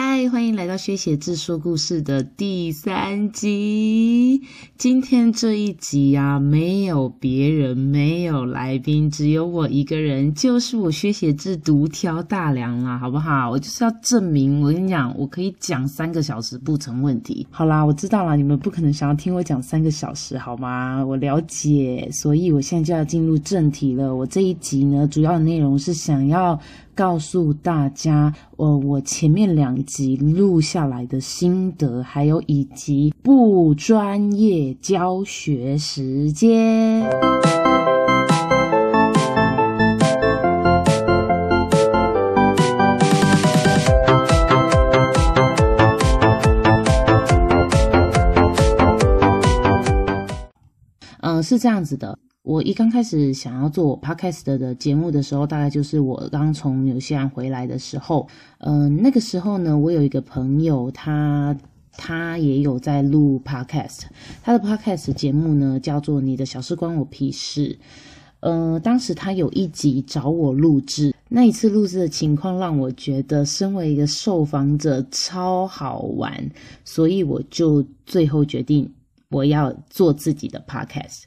嗨，欢迎来到薛协志说故事的第三集。今天这一集啊，没有别人，没有来宾，只有我一个人，就是我薛协志独挑大梁啦，好不好？我就是要证明，我跟你讲，我可以讲三个小时不成问题。好啦，我知道啦，你们不可能想要听我讲三个小时，好吗？我了解，所以我现在就要进入正题了。我这一集呢，主要的内容是想要。告诉大家，呃，我前面两集录下来的心得，还有以及不专业教学时间。嗯、是这样子的。我一刚开始想要做我 podcast 的节目的时候，大概就是我刚从纽西兰回来的时候。嗯、那个时候呢，我有一个朋友，他他也有在录 podcast，他的 podcast 节目呢叫做《你的小事关我屁事》。呃，当时他有一集找我录制，那一次录制的情况让我觉得身为一个受访者超好玩，所以我就最后决定我要做自己的 podcast。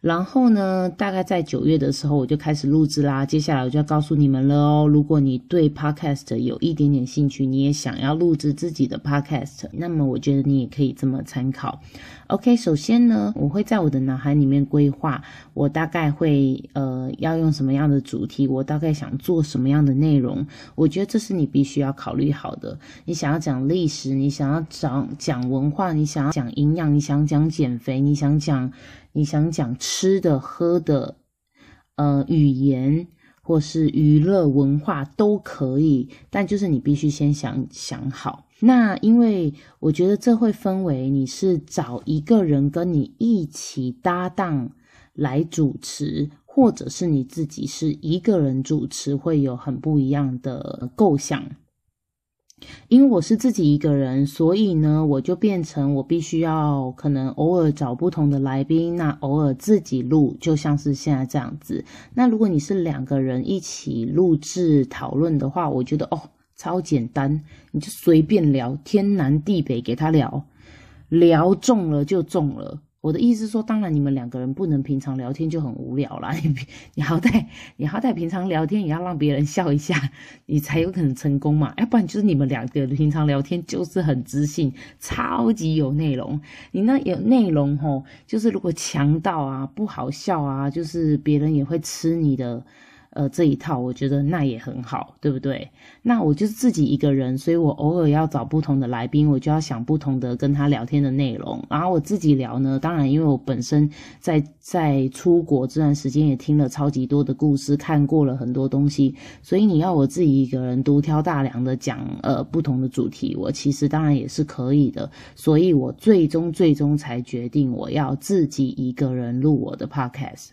然后呢，大概在九月的时候，我就开始录制啦。接下来我就要告诉你们了哦，如果你对 podcast 有一点点兴趣，你也想要录制自己的 podcast，那么我觉得你也可以这么参考。OK，首先呢，我会在我的脑海里面规划，我大概会呃要用什么样的主题，我大概想做什么样的内容。我觉得这是你必须要考虑好的。你想要讲历史，你想要讲讲文化，你想要讲营养，你想讲减肥，你想讲。你想讲吃的、喝的，呃，语言或是娱乐文化都可以，但就是你必须先想想好。那因为我觉得这会分为你是找一个人跟你一起搭档来主持，或者是你自己是一个人主持，会有很不一样的构想。因为我是自己一个人，所以呢，我就变成我必须要可能偶尔找不同的来宾，那偶尔自己录，就像是现在这样子。那如果你是两个人一起录制讨论的话，我觉得哦，超简单，你就随便聊，天南地北给他聊，聊中了就中了。我的意思是说，当然你们两个人不能平常聊天就很无聊啦。你你好歹你好歹平常聊天也要让别人笑一下，你才有可能成功嘛。要不然就是你们两个平常聊天就是很知性，超级有内容。你那有内容吼，就是如果强到啊不好笑啊，就是别人也会吃你的。呃，这一套我觉得那也很好，对不对？那我就是自己一个人，所以我偶尔要找不同的来宾，我就要想不同的跟他聊天的内容。然后我自己聊呢，当然因为我本身在在出国这段时间也听了超级多的故事，看过了很多东西，所以你要我自己一个人独挑大梁的讲呃不同的主题，我其实当然也是可以的。所以我最终最终才决定我要自己一个人录我的 podcast。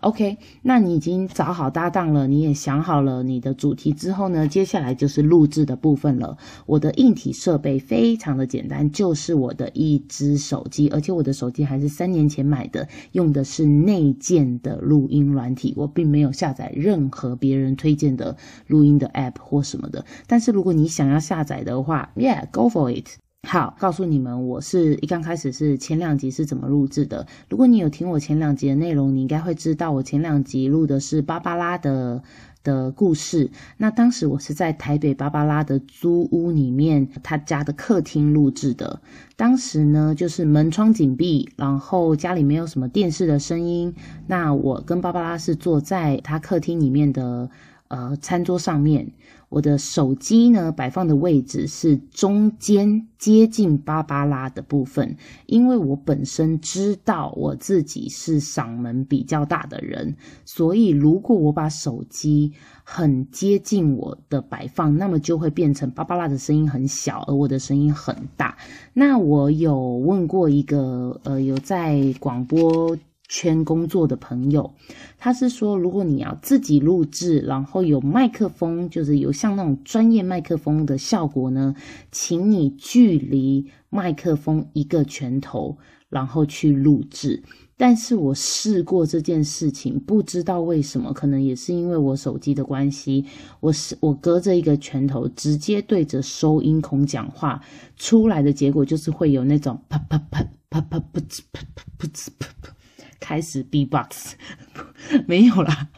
OK，那你已经找好搭档上了，你也想好了你的主题之后呢，接下来就是录制的部分了。我的硬体设备非常的简单，就是我的一支手机，而且我的手机还是三年前买的，用的是内建的录音软体，我并没有下载任何别人推荐的录音的 App 或什么的。但是如果你想要下载的话，Yeah，go for it。好，告诉你们，我是一刚开始是前两集是怎么录制的。如果你有听我前两集的内容，你应该会知道我前两集录的是芭芭拉的的故事。那当时我是在台北芭芭拉的租屋里面，他家的客厅录制的。当时呢，就是门窗紧闭，然后家里没有什么电视的声音。那我跟芭芭拉是坐在他客厅里面的呃餐桌上面。我的手机呢，摆放的位置是中间接近芭芭拉的部分，因为我本身知道我自己是嗓门比较大的人，所以如果我把手机很接近我的摆放，那么就会变成芭芭拉的声音很小，而我的声音很大。那我有问过一个呃，有在广播圈工作的朋友，他是说，如果你要自己录制，然后有麦克风，就是有像那种专业麦克风的效果呢，请你距离麦克风一个拳头，然后去录制。但是我试过这件事情，不知道为什么，可能也是因为我手机的关系，我是我隔着一个拳头直接对着收音孔讲话，出来的结果就是会有那种啪啪啪啪啪噗呲啪啪噗呲啪啪，开始 B-box，没有啦，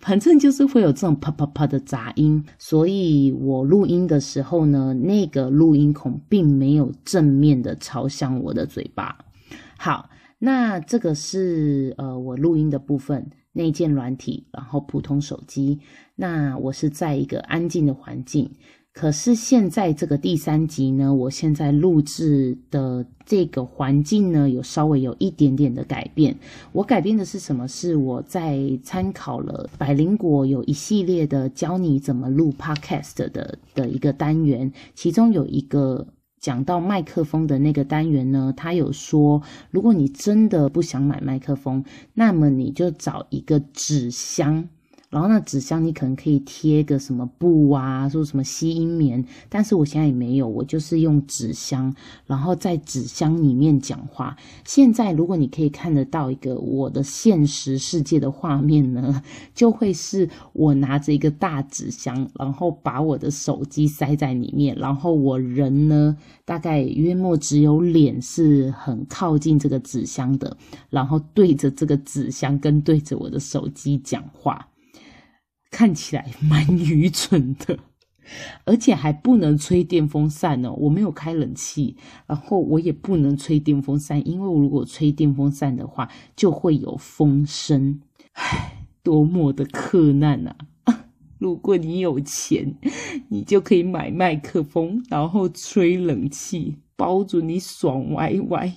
反正就是会有这种啪啪啪的杂音，所以我录音的时候呢，那个录音孔并没有正面的朝向我的嘴巴，好。那这个是呃我录音的部分，内建软体，然后普通手机。那我是在一个安静的环境。可是现在这个第三集呢，我现在录制的这个环境呢，有稍微有一点点的改变。我改变的是什么？是我在参考了百灵果有一系列的教你怎么录 Podcast 的的一个单元，其中有一个。讲到麦克风的那个单元呢，他有说，如果你真的不想买麦克风，那么你就找一个纸箱。然后那纸箱你可能可以贴个什么布啊，说什么吸音棉，但是我现在也没有，我就是用纸箱，然后在纸箱里面讲话。现在如果你可以看得到一个我的现实世界的画面呢，就会是我拿着一个大纸箱，然后把我的手机塞在里面，然后我人呢大概约莫只有脸是很靠近这个纸箱的，然后对着这个纸箱跟对着我的手机讲话。看起来蛮愚蠢的，而且还不能吹电风扇哦。我没有开冷气，然后我也不能吹电风扇，因为我如果吹电风扇的话，就会有风声。唉，多么的克难啊！如果你有钱，你就可以买麦克风，然后吹冷气，包准你爽歪歪。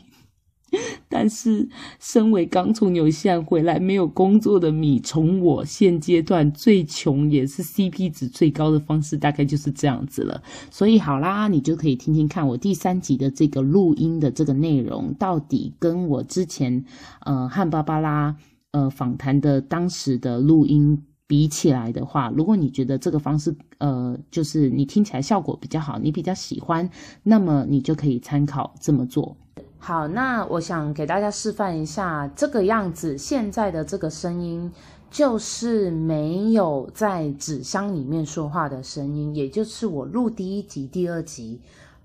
但是，身为刚从纽西兰回来没有工作的米虫，我现阶段最穷也是 CP 值最高的方式，大概就是这样子了。所以，好啦，你就可以听听看我第三集的这个录音的这个内容，到底跟我之前呃和芭芭拉呃访谈的当时的录音比起来的话，如果你觉得这个方式呃就是你听起来效果比较好，你比较喜欢，那么你就可以参考这么做。好，那我想给大家示范一下这个样子。现在的这个声音就是没有在纸箱里面说话的声音，也就是我录第一集、第二集，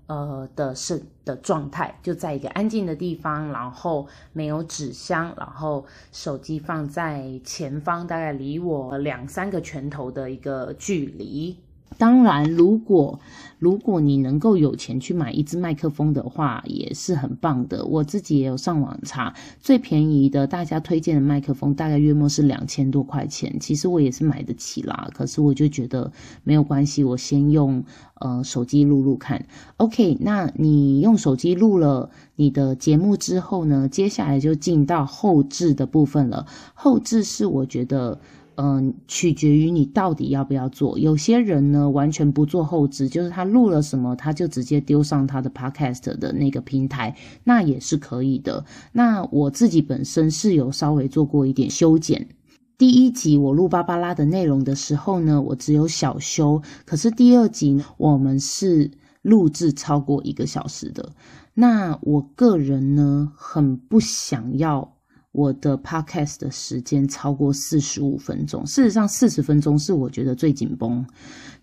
呃的是的状态，就在一个安静的地方，然后没有纸箱，然后手机放在前方，大概离我两三个拳头的一个距离。当然，如果如果你能够有钱去买一支麦克风的话，也是很棒的。我自己也有上网查，最便宜的大家推荐的麦克风大概约莫是两千多块钱。其实我也是买得起啦，可是我就觉得没有关系，我先用呃手机录录看。OK，那你用手机录了你的节目之后呢，接下来就进到后置的部分了。后置是我觉得。嗯，取决于你到底要不要做。有些人呢，完全不做后置，就是他录了什么，他就直接丢上他的 podcast 的那个平台，那也是可以的。那我自己本身是有稍微做过一点修剪。第一集我录芭芭拉的内容的时候呢，我只有小修，可是第二集，我们是录制超过一个小时的。那我个人呢，很不想要。我的 podcast 的时间超过四十五分钟，事实上四十分钟是我觉得最紧绷。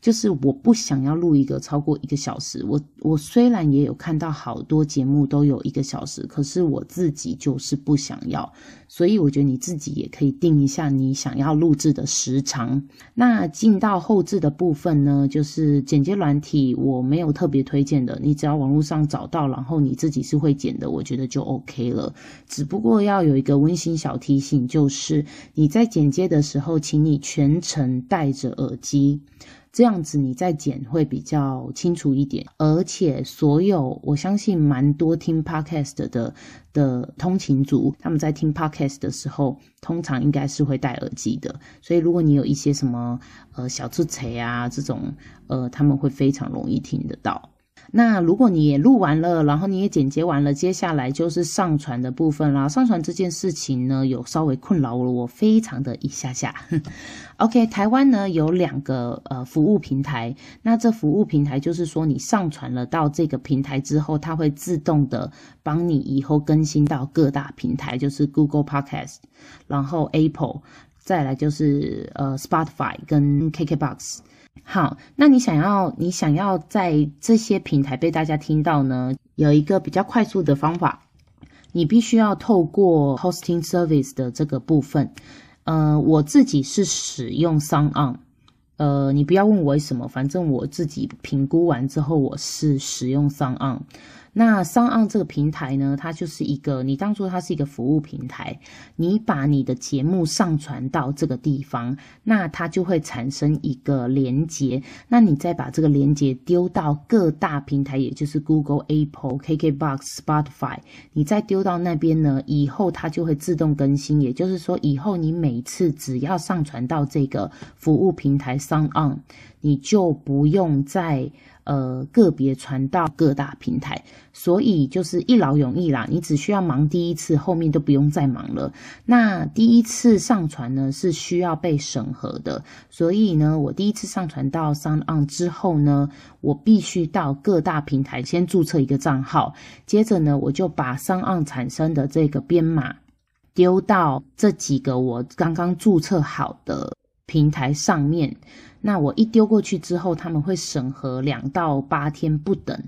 就是我不想要录一个超过一个小时。我我虽然也有看到好多节目都有一个小时，可是我自己就是不想要。所以我觉得你自己也可以定一下你想要录制的时长。那进到后置的部分呢，就是剪接软体，我没有特别推荐的。你只要网络上找到，然后你自己是会剪的，我觉得就 OK 了。只不过要有一个温馨小提醒，就是你在剪接的时候，请你全程戴着耳机。这样子你再剪会比较清楚一点，而且所有我相信蛮多听 podcast 的的通勤族，他们在听 podcast 的时候，通常应该是会戴耳机的。所以如果你有一些什么呃小出彩啊这种，呃他们会非常容易听得到。那如果你也录完了，然后你也剪接完了，接下来就是上传的部分啦。上传这件事情呢，有稍微困扰了我非常的一下下。OK，台湾呢有两个呃服务平台，那这服务平台就是说你上传了到这个平台之后，它会自动的帮你以后更新到各大平台，就是 Google Podcast，然后 Apple，再来就是呃 Spotify 跟 KKBox。好，那你想要你想要在这些平台被大家听到呢？有一个比较快速的方法，你必须要透过 hosting service 的这个部分。呃，我自己是使用 SoundOn，呃，你不要问我为什么，反正我自己评估完之后，我是使用 SoundOn。那 SoundOn 这个平台呢，它就是一个，你当作它是一个服务平台，你把你的节目上传到这个地方，那它就会产生一个连接，那你再把这个连接丢到各大平台，也就是 Google、Apple、KKBox、Spotify，你再丢到那边呢，以后它就会自动更新，也就是说，以后你每次只要上传到这个服务平台上 on 你就不用再。呃，个别传到各大平台，所以就是一劳永逸啦。你只需要忙第一次，后面都不用再忙了。那第一次上传呢，是需要被审核的，所以呢，我第一次上传到 SoundOn 之后呢，我必须到各大平台先注册一个账号，接着呢，我就把 SoundOn 产生的这个编码丢到这几个我刚刚注册好的平台上面。那我一丢过去之后，他们会审核两到八天不等。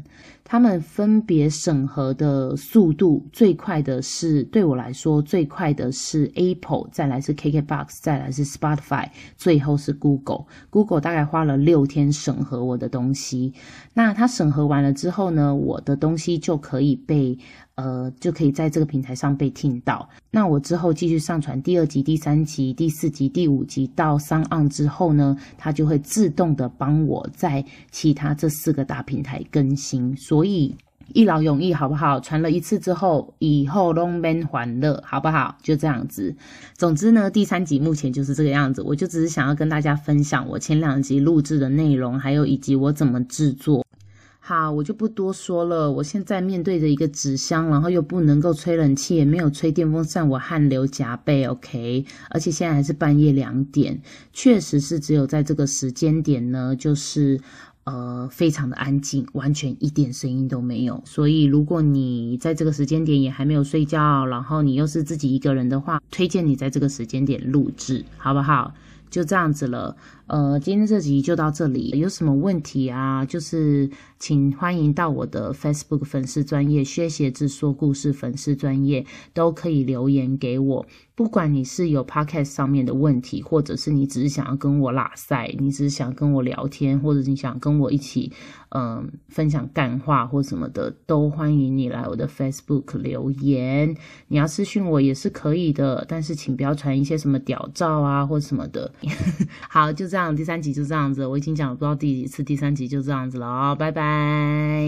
他们分别审核的速度最快的是，对我来说最快的是 Apple，再来是 KKBox，再来是 Spotify，最后是 Google。Google 大概花了六天审核我的东西。那他审核完了之后呢，我的东西就可以被。呃，就可以在这个平台上被听到。那我之后继续上传第二集、第三集、第四集、第五集到三岸之后呢，它就会自动的帮我在其他这四个大平台更新。所以一劳永逸，好不好？传了一次之后，以后都免还了，好不好？就这样子。总之呢，第三集目前就是这个样子。我就只是想要跟大家分享我前两集录制的内容，还有以及我怎么制作。好，我就不多说了。我现在面对着一个纸箱，然后又不能够吹冷气，也没有吹电风扇，我汗流浃背。OK，而且现在还是半夜两点，确实是只有在这个时间点呢，就是呃非常的安静，完全一点声音都没有。所以如果你在这个时间点也还没有睡觉，然后你又是自己一个人的话，推荐你在这个时间点录制，好不好？就这样子了。呃，今天这集就到这里。有什么问题啊？就是请欢迎到我的 Facebook 粉丝专业薛协志说故事粉丝专业，都可以留言给我。不管你是有 Podcast 上面的问题，或者是你只是想要跟我拉赛，你只是想跟我聊天，或者你想跟我一起嗯、分享干话或什么的，都欢迎你来我的 Facebook 留言。你要私讯我也是可以的，但是请不要传一些什么屌照啊或什么的。好，就这样第三集就这样子，我已经讲了不知道第几次，第三集就这样子了哦，拜拜。